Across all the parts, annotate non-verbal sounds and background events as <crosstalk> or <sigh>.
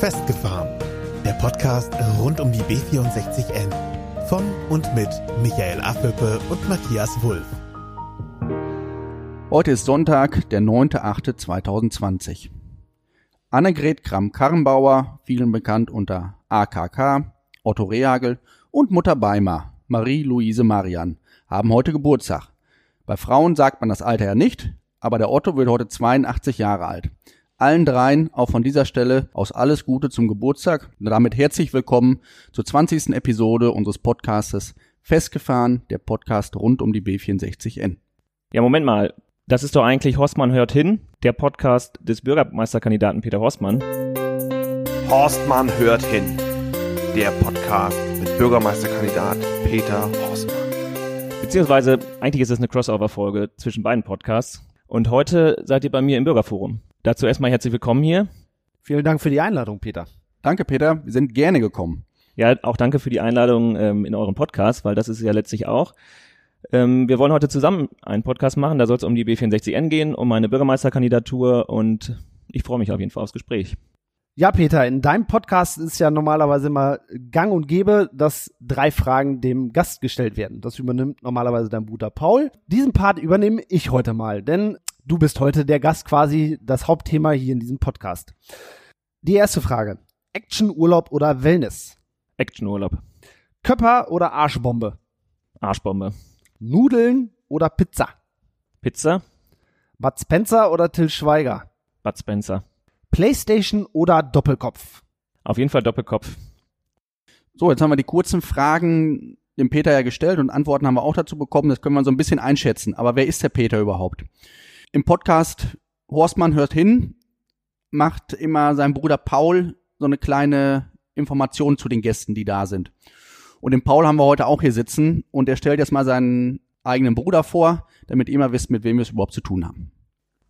Festgefahren. Der Podcast rund um die B64N. Von und mit Michael Affelpe und Matthias Wulff. Heute ist Sonntag, der 9.8.2020. Annegret Kramp-Karrenbauer, vielen bekannt unter AKK, Otto Rehagel und Mutter Beimer, Marie-Louise Marian, haben heute Geburtstag. Bei Frauen sagt man das Alter ja nicht, aber der Otto wird heute 82 Jahre alt. Allen dreien auch von dieser Stelle aus alles Gute zum Geburtstag und damit herzlich willkommen zur 20. Episode unseres Podcastes Festgefahren, der Podcast rund um die B64N. Ja, Moment mal. Das ist doch eigentlich Horstmann hört hin, der Podcast des Bürgermeisterkandidaten Peter Horstmann. Horstmann hört hin, der Podcast mit Bürgermeisterkandidat Peter Horstmann. Beziehungsweise eigentlich ist es eine Crossover-Folge zwischen beiden Podcasts. Und heute seid ihr bei mir im Bürgerforum. Dazu erstmal herzlich willkommen hier. Vielen Dank für die Einladung, Peter. Danke, Peter. Wir sind gerne gekommen. Ja, auch danke für die Einladung ähm, in euren Podcast, weil das ist ja letztlich auch. Ähm, wir wollen heute zusammen einen Podcast machen. Da soll es um die B64N gehen, um meine Bürgermeisterkandidatur und ich freue mich auf jeden Fall aufs Gespräch. Ja, Peter, in deinem Podcast ist ja normalerweise immer gang und gäbe, dass drei Fragen dem Gast gestellt werden. Das übernimmt normalerweise dein Bruder Paul. Diesen Part übernehme ich heute mal, denn du bist heute der Gast quasi das Hauptthema hier in diesem Podcast. Die erste Frage. Actionurlaub oder Wellness? Actionurlaub. Köpper oder Arschbombe? Arschbombe. Nudeln oder Pizza? Pizza. Bud Spencer oder Till Schweiger? Bud Spencer. Playstation oder Doppelkopf? Auf jeden Fall Doppelkopf. So, jetzt haben wir die kurzen Fragen dem Peter ja gestellt und Antworten haben wir auch dazu bekommen. Das können wir so ein bisschen einschätzen. Aber wer ist der Peter überhaupt? Im Podcast Horstmann hört hin, macht immer sein Bruder Paul so eine kleine Information zu den Gästen, die da sind. Und den Paul haben wir heute auch hier sitzen und er stellt jetzt mal seinen eigenen Bruder vor, damit ihr mal wisst, mit wem wir es überhaupt zu tun haben.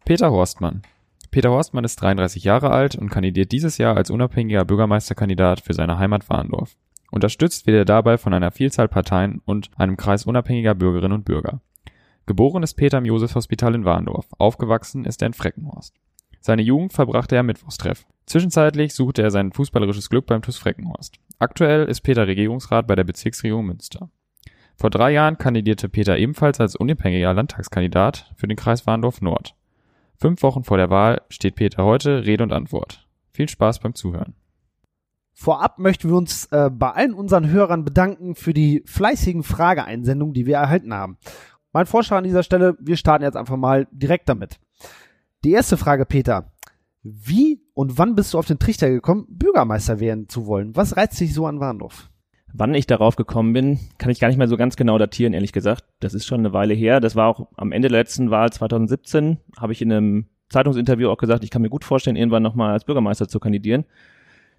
Peter Horstmann. Peter Horstmann ist 33 Jahre alt und kandidiert dieses Jahr als unabhängiger Bürgermeisterkandidat für seine Heimat Warndorf. Unterstützt wird er dabei von einer Vielzahl Parteien und einem Kreis unabhängiger Bürgerinnen und Bürger. Geboren ist Peter im Josefshospital in Warndorf. Aufgewachsen ist er in Freckenhorst. Seine Jugend verbrachte er am Mittwochstreff. Zwischenzeitlich suchte er sein fußballerisches Glück beim TuS Freckenhorst. Aktuell ist Peter Regierungsrat bei der Bezirksregierung Münster. Vor drei Jahren kandidierte Peter ebenfalls als unabhängiger Landtagskandidat für den Kreis Warndorf Nord. Fünf Wochen vor der Wahl steht Peter heute Rede und Antwort. Viel Spaß beim Zuhören. Vorab möchten wir uns äh, bei allen unseren Hörern bedanken für die fleißigen Frageeinsendungen, die wir erhalten haben. Mein Vorschlag an dieser Stelle, wir starten jetzt einfach mal direkt damit. Die erste Frage, Peter. Wie und wann bist du auf den Trichter gekommen, Bürgermeister werden zu wollen? Was reizt dich so an Warndorf? Wann ich darauf gekommen bin, kann ich gar nicht mehr so ganz genau datieren, ehrlich gesagt. Das ist schon eine Weile her. Das war auch am Ende der letzten Wahl 2017, habe ich in einem Zeitungsinterview auch gesagt, ich kann mir gut vorstellen, irgendwann nochmal als Bürgermeister zu kandidieren.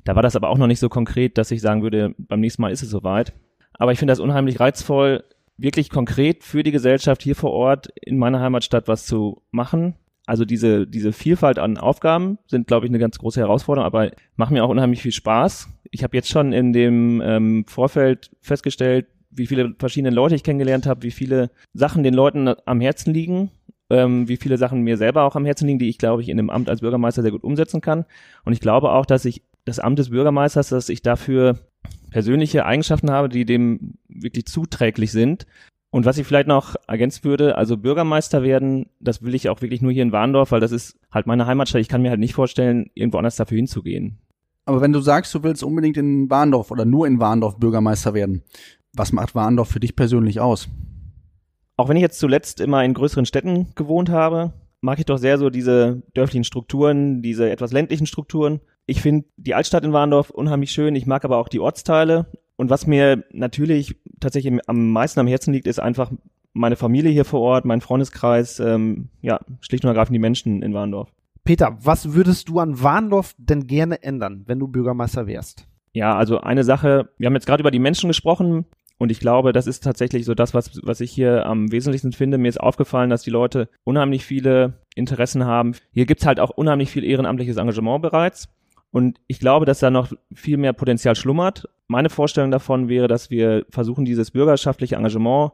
Da war das aber auch noch nicht so konkret, dass ich sagen würde, beim nächsten Mal ist es soweit. Aber ich finde das unheimlich reizvoll, wirklich konkret für die Gesellschaft hier vor Ort in meiner Heimatstadt was zu machen. Also diese, diese Vielfalt an Aufgaben sind, glaube ich, eine ganz große Herausforderung, aber machen mir auch unheimlich viel Spaß. Ich habe jetzt schon in dem ähm, Vorfeld festgestellt, wie viele verschiedene Leute ich kennengelernt habe, wie viele Sachen den Leuten am Herzen liegen, ähm, wie viele Sachen mir selber auch am Herzen liegen, die ich, glaube ich, in dem Amt als Bürgermeister sehr gut umsetzen kann. Und ich glaube auch, dass ich das Amt des Bürgermeisters, dass ich dafür persönliche Eigenschaften habe, die dem wirklich zuträglich sind. Und was ich vielleicht noch ergänzen würde, also Bürgermeister werden, das will ich auch wirklich nur hier in Warndorf, weil das ist halt meine Heimatstadt. Ich kann mir halt nicht vorstellen, irgendwo anders dafür hinzugehen. Aber wenn du sagst, du willst unbedingt in Warndorf oder nur in Warndorf Bürgermeister werden, was macht Warndorf für dich persönlich aus? Auch wenn ich jetzt zuletzt immer in größeren Städten gewohnt habe, mag ich doch sehr so diese dörflichen Strukturen, diese etwas ländlichen Strukturen. Ich finde die Altstadt in Warndorf unheimlich schön. Ich mag aber auch die Ortsteile. Und was mir natürlich tatsächlich am meisten am Herzen liegt, ist einfach meine Familie hier vor Ort, mein Freundeskreis, ähm, ja, schlicht und ergreifend die Menschen in Warndorf. Peter, was würdest du an Warndorf denn gerne ändern, wenn du Bürgermeister wärst? Ja, also eine Sache, wir haben jetzt gerade über die Menschen gesprochen und ich glaube, das ist tatsächlich so das, was, was ich hier am wesentlichsten finde. Mir ist aufgefallen, dass die Leute unheimlich viele Interessen haben. Hier gibt's halt auch unheimlich viel ehrenamtliches Engagement bereits. Und ich glaube, dass da noch viel mehr Potenzial schlummert. Meine Vorstellung davon wäre, dass wir versuchen, dieses bürgerschaftliche Engagement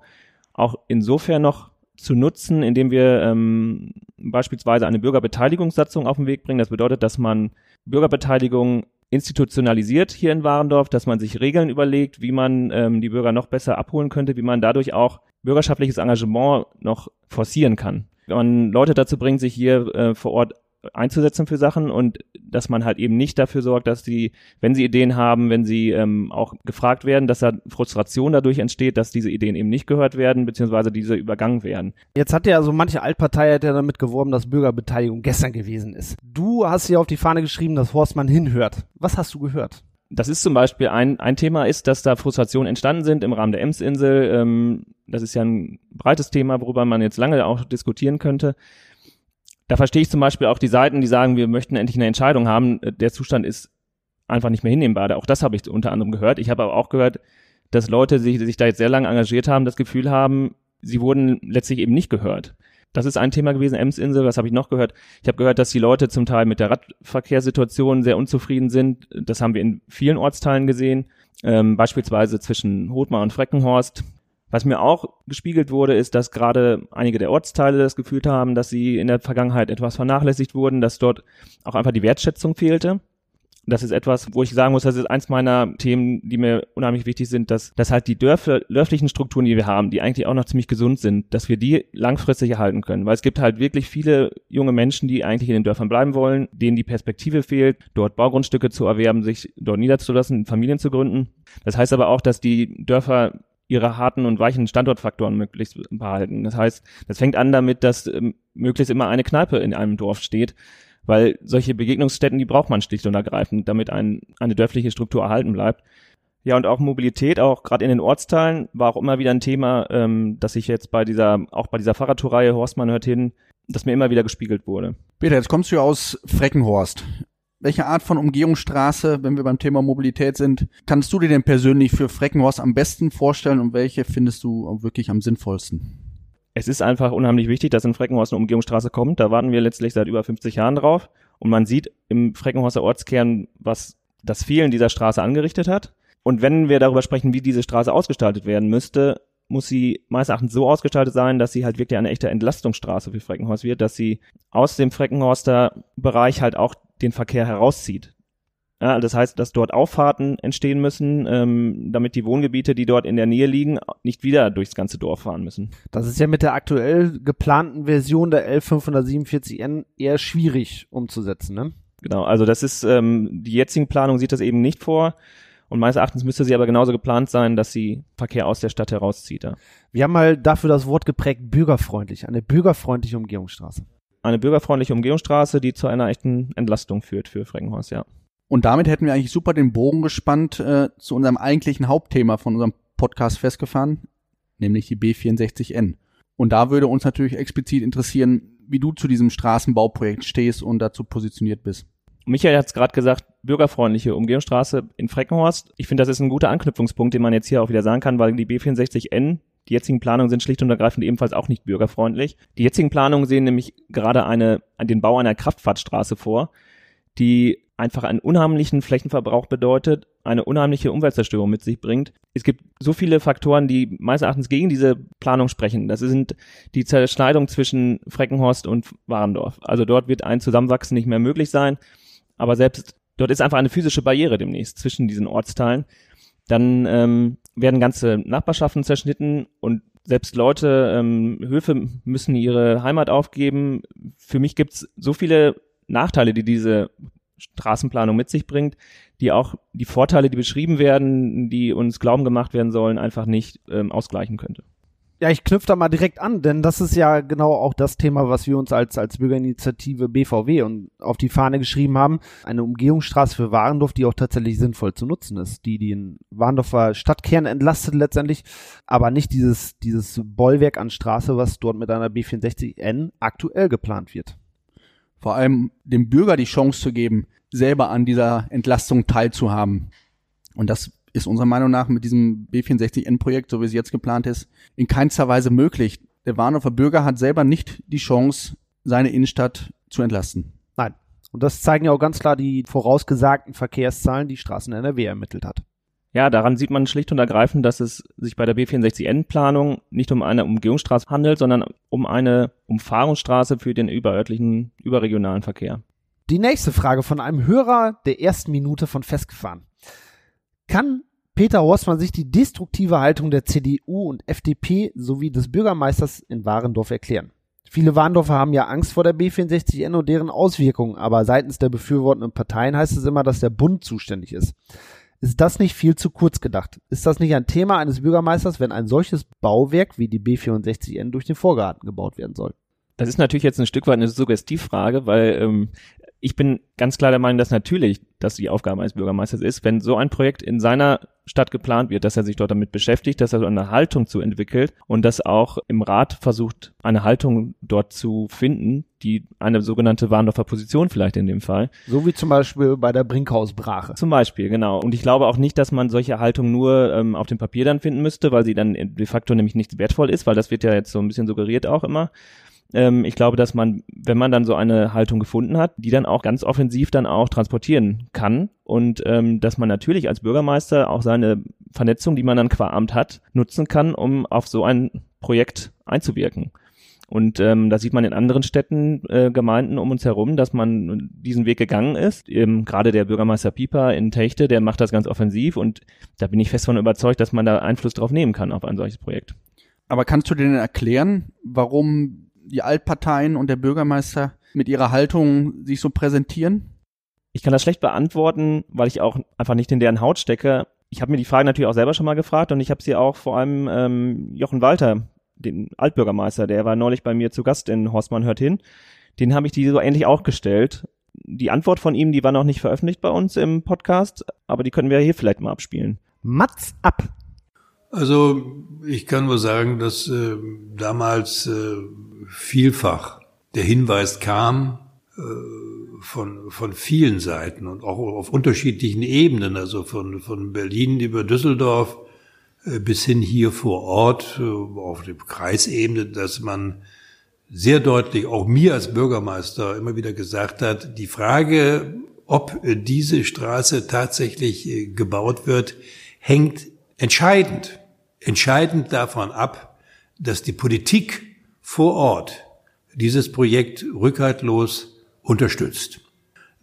auch insofern noch zu nutzen, indem wir ähm, beispielsweise eine Bürgerbeteiligungssatzung auf den Weg bringen. Das bedeutet, dass man Bürgerbeteiligung institutionalisiert hier in Warendorf, dass man sich Regeln überlegt, wie man ähm, die Bürger noch besser abholen könnte, wie man dadurch auch bürgerschaftliches Engagement noch forcieren kann. Wenn man Leute dazu bringt, sich hier äh, vor Ort einzusetzen für Sachen und dass man halt eben nicht dafür sorgt, dass die, wenn sie Ideen haben, wenn sie ähm, auch gefragt werden, dass da Frustration dadurch entsteht, dass diese Ideen eben nicht gehört werden, beziehungsweise diese übergangen werden. Jetzt hat ja so manche Altpartei hat ja damit geworben, dass Bürgerbeteiligung gestern gewesen ist. Du hast hier auf die Fahne geschrieben, dass Horstmann hinhört. Was hast du gehört? Das ist zum Beispiel ein, ein Thema ist, dass da Frustrationen entstanden sind im Rahmen der Emsinsel. Ähm, das ist ja ein breites Thema, worüber man jetzt lange auch diskutieren könnte. Da verstehe ich zum Beispiel auch die Seiten, die sagen, wir möchten endlich eine Entscheidung haben. Der Zustand ist einfach nicht mehr hinnehmbar. Auch das habe ich unter anderem gehört. Ich habe aber auch gehört, dass Leute, die sich da jetzt sehr lange engagiert haben, das Gefühl haben, sie wurden letztlich eben nicht gehört. Das ist ein Thema gewesen, Emsinsel. Was habe ich noch gehört? Ich habe gehört, dass die Leute zum Teil mit der Radverkehrssituation sehr unzufrieden sind. Das haben wir in vielen Ortsteilen gesehen, ähm, beispielsweise zwischen Hothmar und Freckenhorst. Was mir auch gespiegelt wurde, ist, dass gerade einige der Ortsteile das Gefühl haben, dass sie in der Vergangenheit etwas vernachlässigt wurden, dass dort auch einfach die Wertschätzung fehlte. Das ist etwas, wo ich sagen muss, das ist eins meiner Themen, die mir unheimlich wichtig sind, dass, dass halt die Dörfer, dörflichen Strukturen, die wir haben, die eigentlich auch noch ziemlich gesund sind, dass wir die langfristig erhalten können. Weil es gibt halt wirklich viele junge Menschen, die eigentlich in den Dörfern bleiben wollen, denen die Perspektive fehlt, dort Baugrundstücke zu erwerben, sich dort niederzulassen, Familien zu gründen. Das heißt aber auch, dass die Dörfer ihre harten und weichen Standortfaktoren möglichst behalten. Das heißt, das fängt an damit, dass ähm, möglichst immer eine Kneipe in einem Dorf steht, weil solche Begegnungsstätten, die braucht man schlicht und ergreifend, damit ein, eine dörfliche Struktur erhalten bleibt. Ja, und auch Mobilität, auch gerade in den Ortsteilen, war auch immer wieder ein Thema, ähm, dass ich jetzt bei dieser, auch bei dieser Fahrradtourreihe Horstmann hört hin, dass mir immer wieder gespiegelt wurde. Peter, jetzt kommst du aus Freckenhorst. Welche Art von Umgehungsstraße, wenn wir beim Thema Mobilität sind, kannst du dir denn persönlich für Freckenhorst am besten vorstellen und welche findest du wirklich am sinnvollsten? Es ist einfach unheimlich wichtig, dass in Freckenhorst eine Umgehungsstraße kommt. Da warten wir letztlich seit über 50 Jahren drauf. Und man sieht im Freckenhorster Ortskern, was das Fehlen dieser Straße angerichtet hat. Und wenn wir darüber sprechen, wie diese Straße ausgestaltet werden müsste, muss sie meines Erachtens so ausgestaltet sein, dass sie halt wirklich eine echte Entlastungsstraße für Freckenhorst wird, dass sie aus dem Freckenhorster Bereich halt auch den Verkehr herauszieht. Ja, das heißt, dass dort Auffahrten entstehen müssen, ähm, damit die Wohngebiete, die dort in der Nähe liegen, nicht wieder durchs ganze Dorf fahren müssen. Das ist ja mit der aktuell geplanten Version der L547N eher schwierig umzusetzen, ne? Genau, also das ist, ähm, die jetzigen Planung sieht das eben nicht vor. Und meines Erachtens müsste sie aber genauso geplant sein, dass sie Verkehr aus der Stadt herauszieht. Ja. Wir haben mal dafür das Wort geprägt, bürgerfreundlich, eine bürgerfreundliche Umgehungsstraße eine bürgerfreundliche Umgehungsstraße, die zu einer echten Entlastung führt für Freckenhorst, ja. Und damit hätten wir eigentlich super den Bogen gespannt äh, zu unserem eigentlichen Hauptthema von unserem Podcast festgefahren, nämlich die B64N. Und da würde uns natürlich explizit interessieren, wie du zu diesem Straßenbauprojekt stehst und dazu positioniert bist. Michael hat es gerade gesagt, bürgerfreundliche Umgehungsstraße in Freckenhorst. Ich finde, das ist ein guter Anknüpfungspunkt, den man jetzt hier auch wieder sagen kann, weil die B64N die jetzigen Planungen sind schlicht und ergreifend ebenfalls auch nicht bürgerfreundlich. Die jetzigen Planungen sehen nämlich gerade eine, den Bau einer Kraftfahrtstraße vor, die einfach einen unheimlichen Flächenverbrauch bedeutet, eine unheimliche Umweltzerstörung mit sich bringt. Es gibt so viele Faktoren, die meines Erachtens gegen diese Planung sprechen. Das sind die Zerschneidung zwischen Freckenhorst und Warendorf. Also dort wird ein Zusammenwachsen nicht mehr möglich sein. Aber selbst dort ist einfach eine physische Barriere demnächst zwischen diesen Ortsteilen. Dann ähm, werden ganze Nachbarschaften zerschnitten und selbst Leute, ähm, Höfe müssen ihre Heimat aufgeben. Für mich gibt's so viele Nachteile, die diese Straßenplanung mit sich bringt, die auch die Vorteile, die beschrieben werden, die uns glauben gemacht werden sollen, einfach nicht ähm, ausgleichen könnte. Ja, ich knüpfe da mal direkt an, denn das ist ja genau auch das Thema, was wir uns als, als Bürgerinitiative BVW und auf die Fahne geschrieben haben. Eine Umgehungsstraße für Warendorf, die auch tatsächlich sinnvoll zu nutzen ist, die den Warendorfer Stadtkern entlastet letztendlich, aber nicht dieses, dieses Bollwerk an Straße, was dort mit einer B64N aktuell geplant wird. Vor allem dem Bürger die Chance zu geben, selber an dieser Entlastung teilzuhaben. Und das ist unserer Meinung nach mit diesem B64N-Projekt, so wie es jetzt geplant ist, in keinster Weise möglich. Der Warnower Bürger hat selber nicht die Chance, seine Innenstadt zu entlasten. Nein. Und das zeigen ja auch ganz klar die vorausgesagten Verkehrszahlen, die Straßen NRW ermittelt hat. Ja, daran sieht man schlicht und ergreifend, dass es sich bei der B64N-Planung nicht um eine Umgehungsstraße handelt, sondern um eine Umfahrungsstraße für den überörtlichen, überregionalen Verkehr. Die nächste Frage von einem Hörer der ersten Minute von Festgefahren. Kann Peter Horstmann sich die destruktive Haltung der CDU und FDP sowie des Bürgermeisters in Warendorf erklären? Viele Warendorfer haben ja Angst vor der B64N und deren Auswirkungen, aber seitens der befürwortenden Parteien heißt es immer, dass der Bund zuständig ist. Ist das nicht viel zu kurz gedacht? Ist das nicht ein Thema eines Bürgermeisters, wenn ein solches Bauwerk wie die B64N durch den Vorgarten gebaut werden soll? Das ist natürlich jetzt ein Stück weit eine Suggestivfrage, weil ähm, ich bin ganz klar der Meinung, dass natürlich das die Aufgabe eines Bürgermeisters ist, wenn so ein Projekt in seiner Stadt geplant wird, dass er sich dort damit beschäftigt, dass er so eine Haltung zu entwickelt und dass auch im Rat versucht, eine Haltung dort zu finden, die eine sogenannte Warndorfer Position vielleicht in dem Fall. So wie zum Beispiel bei der Brinkhausbrache. Zum Beispiel, genau. Und ich glaube auch nicht, dass man solche Haltung nur ähm, auf dem Papier dann finden müsste, weil sie dann de facto nämlich nicht wertvoll ist, weil das wird ja jetzt so ein bisschen suggeriert auch immer, ähm, ich glaube, dass man, wenn man dann so eine Haltung gefunden hat, die dann auch ganz offensiv dann auch transportieren kann und ähm, dass man natürlich als Bürgermeister auch seine Vernetzung, die man dann qua Amt hat, nutzen kann, um auf so ein Projekt einzuwirken. Und ähm, da sieht man in anderen Städten, äh, Gemeinden um uns herum, dass man diesen Weg gegangen ist. Ähm, Gerade der Bürgermeister Pieper in Techte, der macht das ganz offensiv und da bin ich fest von überzeugt, dass man da Einfluss drauf nehmen kann auf ein solches Projekt. Aber kannst du denn erklären, warum die Altparteien und der Bürgermeister mit ihrer Haltung sich so präsentieren? Ich kann das schlecht beantworten, weil ich auch einfach nicht in deren Haut stecke. Ich habe mir die Frage natürlich auch selber schon mal gefragt und ich habe sie auch vor allem ähm, Jochen Walter, den Altbürgermeister, der war neulich bei mir zu Gast in Horstmann hört hin. Den habe ich die so ähnlich auch gestellt. Die Antwort von ihm, die war noch nicht veröffentlicht bei uns im Podcast, aber die können wir hier vielleicht mal abspielen. Mats ab. Also ich kann nur sagen, dass äh, damals äh, vielfach der Hinweis kam äh, von, von vielen Seiten und auch auf unterschiedlichen Ebenen, also von, von Berlin über Düsseldorf äh, bis hin hier vor Ort äh, auf der Kreisebene, dass man sehr deutlich, auch mir als Bürgermeister immer wieder gesagt hat, die Frage, ob diese Straße tatsächlich äh, gebaut wird, hängt entscheidend entscheidend davon ab, dass die Politik vor Ort dieses Projekt rückhaltlos unterstützt.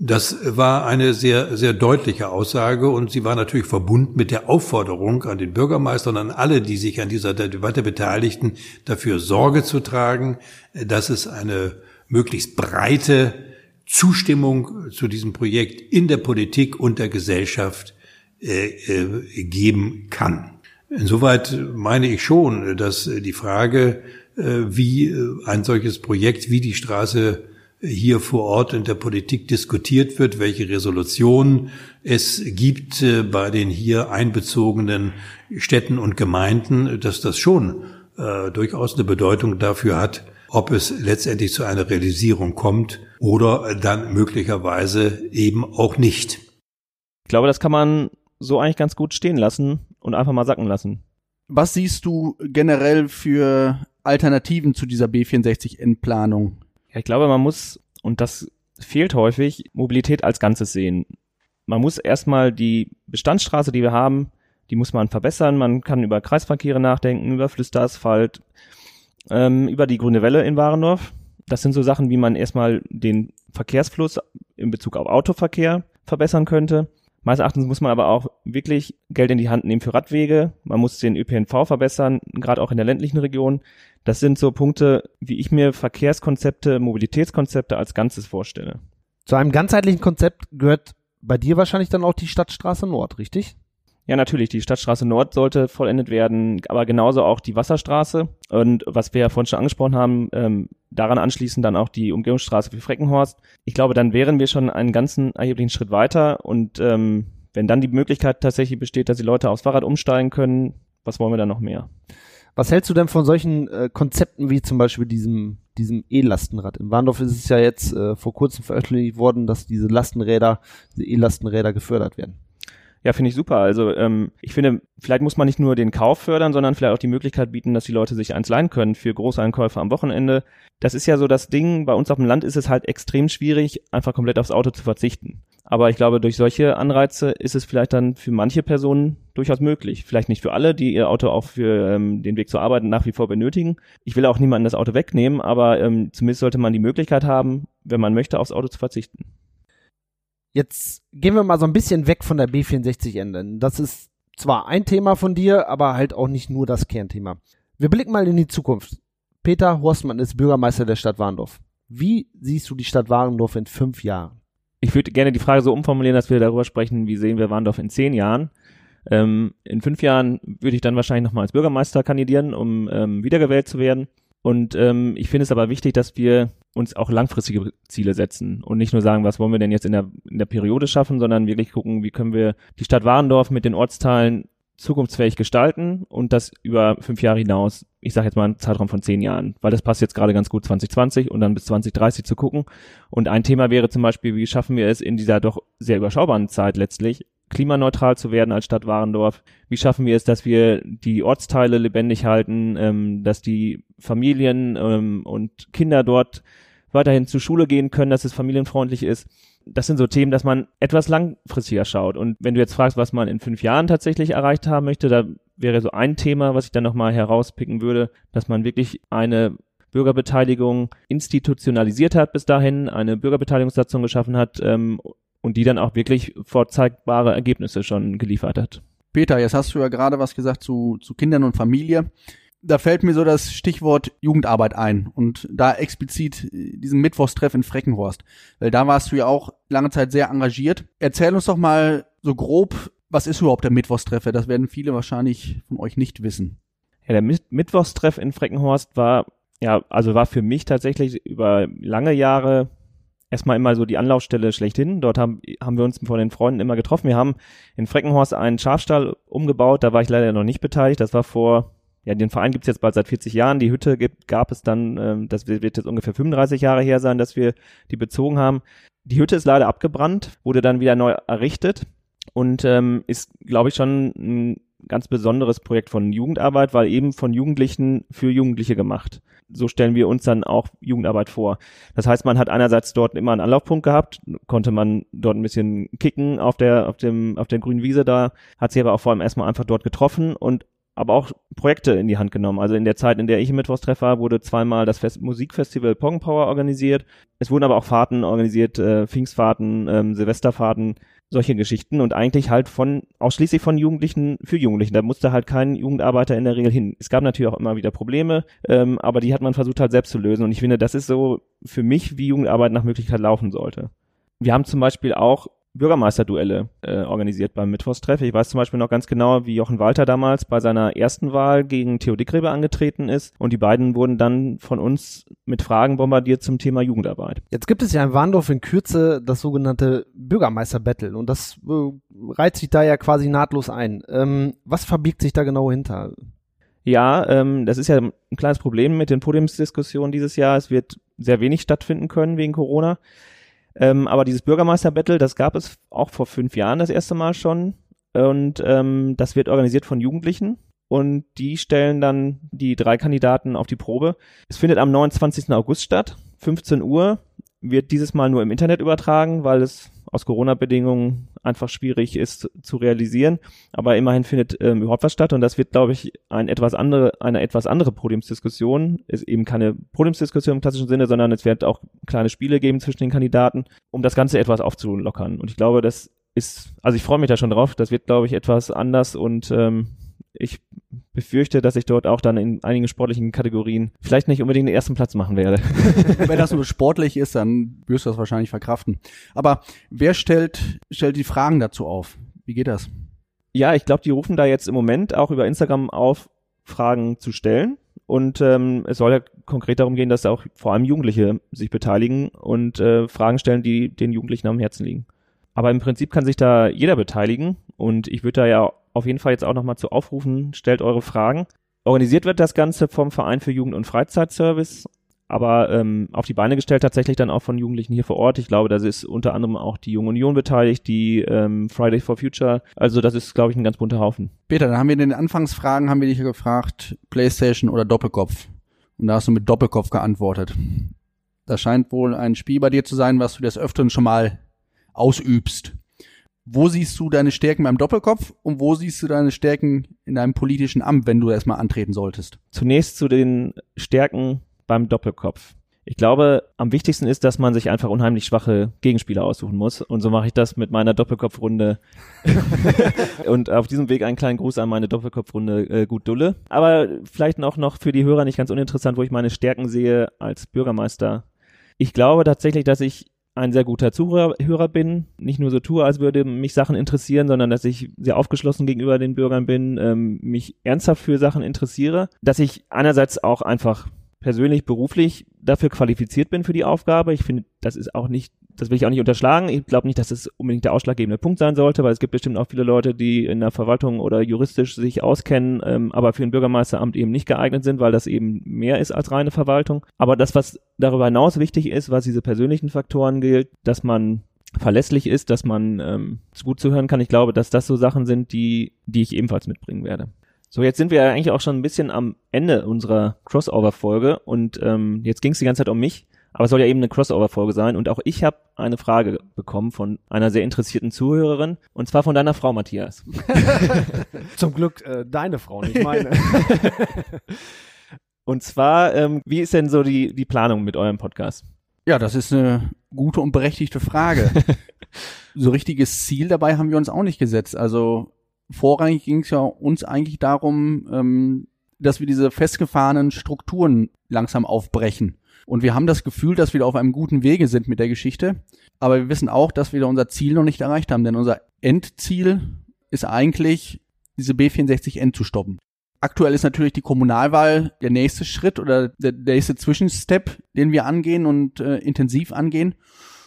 Das war eine sehr, sehr deutliche Aussage und sie war natürlich verbunden mit der Aufforderung an den Bürgermeister und an alle, die sich an dieser Debatte beteiligten, dafür Sorge zu tragen, dass es eine möglichst breite Zustimmung zu diesem Projekt in der Politik und der Gesellschaft äh, äh, geben kann. Insoweit meine ich schon, dass die Frage, äh, wie äh, ein solches Projekt wie die Straße hier vor Ort in der Politik diskutiert wird, welche Resolutionen es gibt äh, bei den hier einbezogenen Städten und Gemeinden, dass das schon äh, durchaus eine Bedeutung dafür hat, ob es letztendlich zu einer Realisierung kommt oder dann möglicherweise eben auch nicht. Ich glaube, das kann man so eigentlich ganz gut stehen lassen und einfach mal sacken lassen. Was siehst du generell für Alternativen zu dieser B64N-Planung? Ja, ich glaube, man muss, und das fehlt häufig, Mobilität als Ganzes sehen. Man muss erstmal die Bestandsstraße, die wir haben, die muss man verbessern. Man kann über Kreisverkehre nachdenken, über Flüsterasphalt, ähm, über die grüne Welle in Warendorf. Das sind so Sachen, wie man erstmal den Verkehrsfluss in Bezug auf Autoverkehr verbessern könnte. Meines Erachtens muss man aber auch wirklich Geld in die Hand nehmen für Radwege. Man muss den ÖPNV verbessern, gerade auch in der ländlichen Region. Das sind so Punkte, wie ich mir Verkehrskonzepte, Mobilitätskonzepte als Ganzes vorstelle. Zu einem ganzheitlichen Konzept gehört bei dir wahrscheinlich dann auch die Stadtstraße Nord, richtig? Ja, natürlich. Die Stadtstraße Nord sollte vollendet werden, aber genauso auch die Wasserstraße. Und was wir ja vorhin schon angesprochen haben, ähm, daran anschließend dann auch die Umgehungsstraße für Freckenhorst. Ich glaube, dann wären wir schon einen ganzen erheblichen Schritt weiter. Und ähm, wenn dann die Möglichkeit tatsächlich besteht, dass die Leute aufs Fahrrad umsteigen können, was wollen wir dann noch mehr? Was hältst du denn von solchen äh, Konzepten wie zum Beispiel diesem diesem E-Lastenrad? In Warndorf ist es ja jetzt äh, vor kurzem veröffentlicht worden, dass diese Lastenräder, diese E-Lastenräder gefördert werden. Ja, finde ich super. Also ähm, ich finde, vielleicht muss man nicht nur den Kauf fördern, sondern vielleicht auch die Möglichkeit bieten, dass die Leute sich eins leihen können für Großeinkäufe am Wochenende. Das ist ja so das Ding, bei uns auf dem Land ist es halt extrem schwierig, einfach komplett aufs Auto zu verzichten. Aber ich glaube, durch solche Anreize ist es vielleicht dann für manche Personen durchaus möglich. Vielleicht nicht für alle, die ihr Auto auch für ähm, den Weg zur Arbeit nach wie vor benötigen. Ich will auch niemandem das Auto wegnehmen, aber ähm, zumindest sollte man die Möglichkeit haben, wenn man möchte, aufs Auto zu verzichten. Jetzt gehen wir mal so ein bisschen weg von der B64N, denn das ist zwar ein Thema von dir, aber halt auch nicht nur das Kernthema. Wir blicken mal in die Zukunft. Peter Horstmann ist Bürgermeister der Stadt Warndorf. Wie siehst du die Stadt Warndorf in fünf Jahren? Ich würde gerne die Frage so umformulieren, dass wir darüber sprechen, wie sehen wir Warndorf in zehn Jahren. Ähm, in fünf Jahren würde ich dann wahrscheinlich nochmal als Bürgermeister kandidieren, um ähm, wiedergewählt zu werden. Und ähm, ich finde es aber wichtig, dass wir uns auch langfristige Ziele setzen und nicht nur sagen, was wollen wir denn jetzt in der, in der Periode schaffen, sondern wirklich gucken, wie können wir die Stadt Warendorf mit den Ortsteilen zukunftsfähig gestalten und das über fünf Jahre hinaus, ich sage jetzt mal einen Zeitraum von zehn Jahren, weil das passt jetzt gerade ganz gut 2020 und dann bis 2030 zu gucken. Und ein Thema wäre zum Beispiel, wie schaffen wir es in dieser doch sehr überschaubaren Zeit letztlich, klimaneutral zu werden als Stadt Warendorf? Wie schaffen wir es, dass wir die Ortsteile lebendig halten, ähm, dass die Familien ähm, und Kinder dort weiterhin zur Schule gehen können, dass es familienfreundlich ist? Das sind so Themen, dass man etwas langfristiger schaut. Und wenn du jetzt fragst, was man in fünf Jahren tatsächlich erreicht haben möchte, da wäre so ein Thema, was ich dann nochmal herauspicken würde, dass man wirklich eine Bürgerbeteiligung institutionalisiert hat bis dahin, eine Bürgerbeteiligungssatzung geschaffen hat ähm, und die dann auch wirklich vorzeigbare Ergebnisse schon geliefert hat. Peter, jetzt hast du ja gerade was gesagt zu, zu Kindern und Familie. Da fällt mir so das Stichwort Jugendarbeit ein und da explizit äh, diesen Mittwochstreff in Freckenhorst, weil da warst du ja auch lange Zeit sehr engagiert. Erzähl uns doch mal so grob, was ist überhaupt der Mittwochstreffer? Das werden viele wahrscheinlich von euch nicht wissen. Ja, der Mittwochstreff in Freckenhorst war ja, also war für mich tatsächlich über lange Jahre erstmal immer so die Anlaufstelle schlechthin. Dort haben, haben wir uns von den Freunden immer getroffen. Wir haben in Freckenhorst einen Schafstall umgebaut, da war ich leider noch nicht beteiligt. Das war vor, ja, den Verein gibt's jetzt bald seit 40 Jahren. Die Hütte gibt, gab es dann, ähm, das wird jetzt ungefähr 35 Jahre her sein, dass wir die bezogen haben. Die Hütte ist leider abgebrannt, wurde dann wieder neu errichtet und ähm, ist, glaube ich, schon ein ganz besonderes Projekt von Jugendarbeit, weil eben von Jugendlichen für Jugendliche gemacht. So stellen wir uns dann auch Jugendarbeit vor. Das heißt, man hat einerseits dort immer einen Anlaufpunkt gehabt, konnte man dort ein bisschen kicken auf der, auf dem, auf der grünen Wiese da, hat sich aber auch vor allem erstmal einfach dort getroffen und aber auch Projekte in die Hand genommen. Also in der Zeit, in der ich im Mittwochstreff war, wurde zweimal das Fest Musikfestival Pong Power organisiert. Es wurden aber auch Fahrten organisiert, äh, Pfingstfahrten, ähm, Silvesterfahrten, solche Geschichten und eigentlich halt von ausschließlich von Jugendlichen für Jugendlichen. Da musste halt kein Jugendarbeiter in der Regel hin. Es gab natürlich auch immer wieder Probleme, ähm, aber die hat man versucht halt selbst zu lösen. Und ich finde, das ist so für mich, wie Jugendarbeit nach Möglichkeit laufen sollte. Wir haben zum Beispiel auch Bürgermeisterduelle äh, organisiert beim Mittwochstreff. Ich weiß zum Beispiel noch ganz genau, wie Jochen Walter damals bei seiner ersten Wahl gegen Theo Dickreber angetreten ist und die beiden wurden dann von uns mit Fragen bombardiert zum Thema Jugendarbeit. Jetzt gibt es ja in Warndorf in Kürze das sogenannte Bürgermeister-Battle und das äh, reiht sich da ja quasi nahtlos ein. Ähm, was verbirgt sich da genau hinter? Ja, ähm, das ist ja ein kleines Problem mit den Podiumsdiskussionen dieses Jahr. Es wird sehr wenig stattfinden können wegen Corona. Ähm, aber dieses Bürgermeister-Battle, das gab es auch vor fünf Jahren das erste Mal schon. Und ähm, das wird organisiert von Jugendlichen. Und die stellen dann die drei Kandidaten auf die Probe. Es findet am 29. August statt, 15 Uhr wird dieses Mal nur im Internet übertragen, weil es aus Corona-Bedingungen einfach schwierig ist zu realisieren. Aber immerhin findet ähm, überhaupt was statt und das wird, glaube ich, ein etwas andere, eine etwas andere Podiumsdiskussion. Ist eben keine Podiumsdiskussion im klassischen Sinne, sondern es wird auch kleine Spiele geben zwischen den Kandidaten, um das Ganze etwas aufzulockern. Und ich glaube, das ist, also ich freue mich da schon drauf. Das wird, glaube ich, etwas anders und ähm, ich befürchte, dass ich dort auch dann in einigen sportlichen Kategorien vielleicht nicht unbedingt den ersten Platz machen werde. <laughs> Wenn das nur <laughs> sportlich ist, dann wirst du das wahrscheinlich verkraften. Aber wer stellt, stellt die Fragen dazu auf? Wie geht das? Ja, ich glaube, die rufen da jetzt im Moment auch über Instagram auf, Fragen zu stellen. Und ähm, es soll ja konkret darum gehen, dass auch vor allem Jugendliche sich beteiligen und äh, Fragen stellen, die den Jugendlichen am Herzen liegen. Aber im Prinzip kann sich da jeder beteiligen und ich würde da ja auf jeden Fall jetzt auch nochmal zu aufrufen, stellt eure Fragen. Organisiert wird das Ganze vom Verein für Jugend- und Freizeitservice, aber ähm, auf die Beine gestellt tatsächlich dann auch von Jugendlichen hier vor Ort. Ich glaube, da ist unter anderem auch die Junge Union beteiligt, die ähm, Friday for Future. Also das ist, glaube ich, ein ganz bunter Haufen. Peter, dann haben wir in den Anfangsfragen, haben wir dich gefragt, Playstation oder Doppelkopf. Und da hast du mit Doppelkopf geantwortet. Das scheint wohl ein Spiel bei dir zu sein, was du des Öfteren schon mal ausübst. Wo siehst du deine Stärken beim Doppelkopf und wo siehst du deine Stärken in deinem politischen Amt, wenn du erstmal antreten solltest? Zunächst zu den Stärken beim Doppelkopf. Ich glaube, am wichtigsten ist, dass man sich einfach unheimlich schwache Gegenspieler aussuchen muss. Und so mache ich das mit meiner Doppelkopfrunde. <laughs> und auf diesem Weg einen kleinen Gruß an meine Doppelkopfrunde äh, Gut Dulle. Aber vielleicht auch noch für die Hörer nicht ganz uninteressant, wo ich meine Stärken sehe als Bürgermeister. Ich glaube tatsächlich, dass ich ein sehr guter Zuhörer bin, nicht nur so tue, als würde mich Sachen interessieren, sondern dass ich sehr aufgeschlossen gegenüber den Bürgern bin, ähm, mich ernsthaft für Sachen interessiere, dass ich einerseits auch einfach persönlich, beruflich dafür qualifiziert bin für die Aufgabe. Ich finde, das ist auch nicht, das will ich auch nicht unterschlagen. Ich glaube nicht, dass das unbedingt der ausschlaggebende Punkt sein sollte, weil es gibt bestimmt auch viele Leute, die in der Verwaltung oder juristisch sich auskennen, ähm, aber für ein Bürgermeisteramt eben nicht geeignet sind, weil das eben mehr ist als reine Verwaltung. Aber das, was darüber hinaus wichtig ist, was diese persönlichen Faktoren gilt, dass man verlässlich ist, dass man ähm, gut zuhören kann. Ich glaube, dass das so Sachen sind, die, die ich ebenfalls mitbringen werde. So, jetzt sind wir ja eigentlich auch schon ein bisschen am Ende unserer Crossover-Folge und ähm, jetzt ging es die ganze Zeit um mich, aber es soll ja eben eine Crossover-Folge sein und auch ich habe eine Frage bekommen von einer sehr interessierten Zuhörerin und zwar von deiner Frau, Matthias. <laughs> Zum Glück äh, deine Frau, nicht meine. <laughs> und zwar, ähm, wie ist denn so die, die Planung mit eurem Podcast? Ja, das ist eine gute und berechtigte Frage. <laughs> so richtiges Ziel dabei haben wir uns auch nicht gesetzt. Also vorrangig ging es ja uns eigentlich darum, ähm, dass wir diese festgefahrenen Strukturen langsam aufbrechen. Und wir haben das Gefühl, dass wir da auf einem guten Wege sind mit der Geschichte. Aber wir wissen auch, dass wir da unser Ziel noch nicht erreicht haben, denn unser Endziel ist eigentlich, diese B64N zu stoppen. Aktuell ist natürlich die Kommunalwahl der nächste Schritt oder der, nächste Zwischenstep, den wir angehen und äh, intensiv angehen.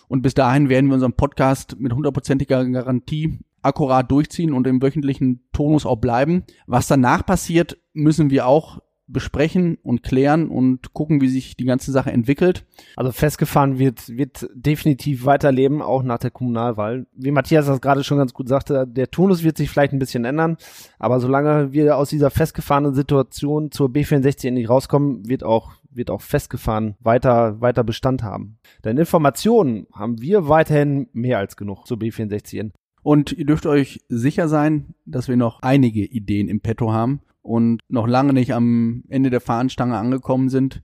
Und bis dahin werden wir unseren Podcast mit hundertprozentiger Garantie akkurat durchziehen und im wöchentlichen Tonus auch bleiben. Was danach passiert, müssen wir auch besprechen und klären und gucken, wie sich die ganze Sache entwickelt. Also festgefahren wird, wird definitiv weiterleben, auch nach der Kommunalwahl. Wie Matthias das gerade schon ganz gut sagte, der Tonus wird sich vielleicht ein bisschen ändern, aber solange wir aus dieser festgefahrenen Situation zur B64 nicht rauskommen, wird auch wird auch festgefahren weiter, weiter Bestand haben. Denn Informationen haben wir weiterhin mehr als genug zur B64. Und ihr dürft euch sicher sein, dass wir noch einige Ideen im Petto haben und noch lange nicht am Ende der Fahnenstange angekommen sind.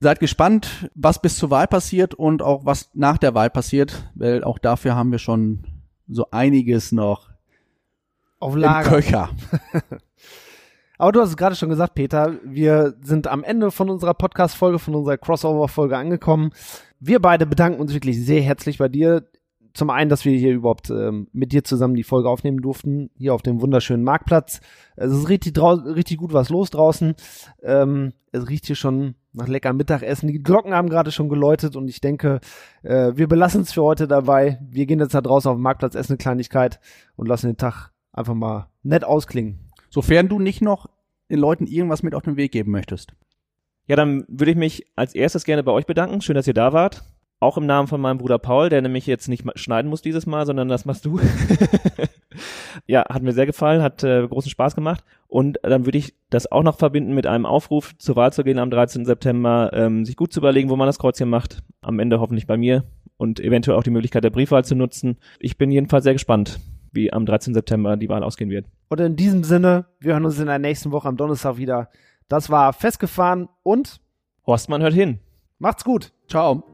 Seid gespannt, was bis zur Wahl passiert und auch was nach der Wahl passiert, weil auch dafür haben wir schon so einiges noch auf Lager. im Köcher. <laughs> <laughs> Aber du hast es gerade schon gesagt, Peter, wir sind am Ende von unserer Podcast-Folge, von unserer Crossover-Folge angekommen. Wir beide bedanken uns wirklich sehr herzlich bei dir zum einen, dass wir hier überhaupt ähm, mit dir zusammen die Folge aufnehmen durften, hier auf dem wunderschönen Marktplatz. Es ist richtig, richtig gut was los draußen. Ähm, es riecht hier schon nach leckerem Mittagessen. Die Glocken haben gerade schon geläutet und ich denke, äh, wir belassen es für heute dabei. Wir gehen jetzt da draußen auf dem Marktplatz, essen eine Kleinigkeit und lassen den Tag einfach mal nett ausklingen. Sofern du nicht noch den Leuten irgendwas mit auf den Weg geben möchtest. Ja, dann würde ich mich als erstes gerne bei euch bedanken. Schön, dass ihr da wart. Auch im Namen von meinem Bruder Paul, der nämlich jetzt nicht schneiden muss dieses Mal, sondern das machst du. <laughs> ja, hat mir sehr gefallen, hat äh, großen Spaß gemacht. Und dann würde ich das auch noch verbinden mit einem Aufruf, zur Wahl zu gehen am 13. September, ähm, sich gut zu überlegen, wo man das Kreuzchen macht. Am Ende hoffentlich bei mir und eventuell auch die Möglichkeit der Briefwahl zu nutzen. Ich bin jedenfalls sehr gespannt, wie am 13. September die Wahl ausgehen wird. Und in diesem Sinne, wir hören uns in der nächsten Woche am Donnerstag wieder. Das war festgefahren und Horstmann hört hin. Macht's gut. Ciao.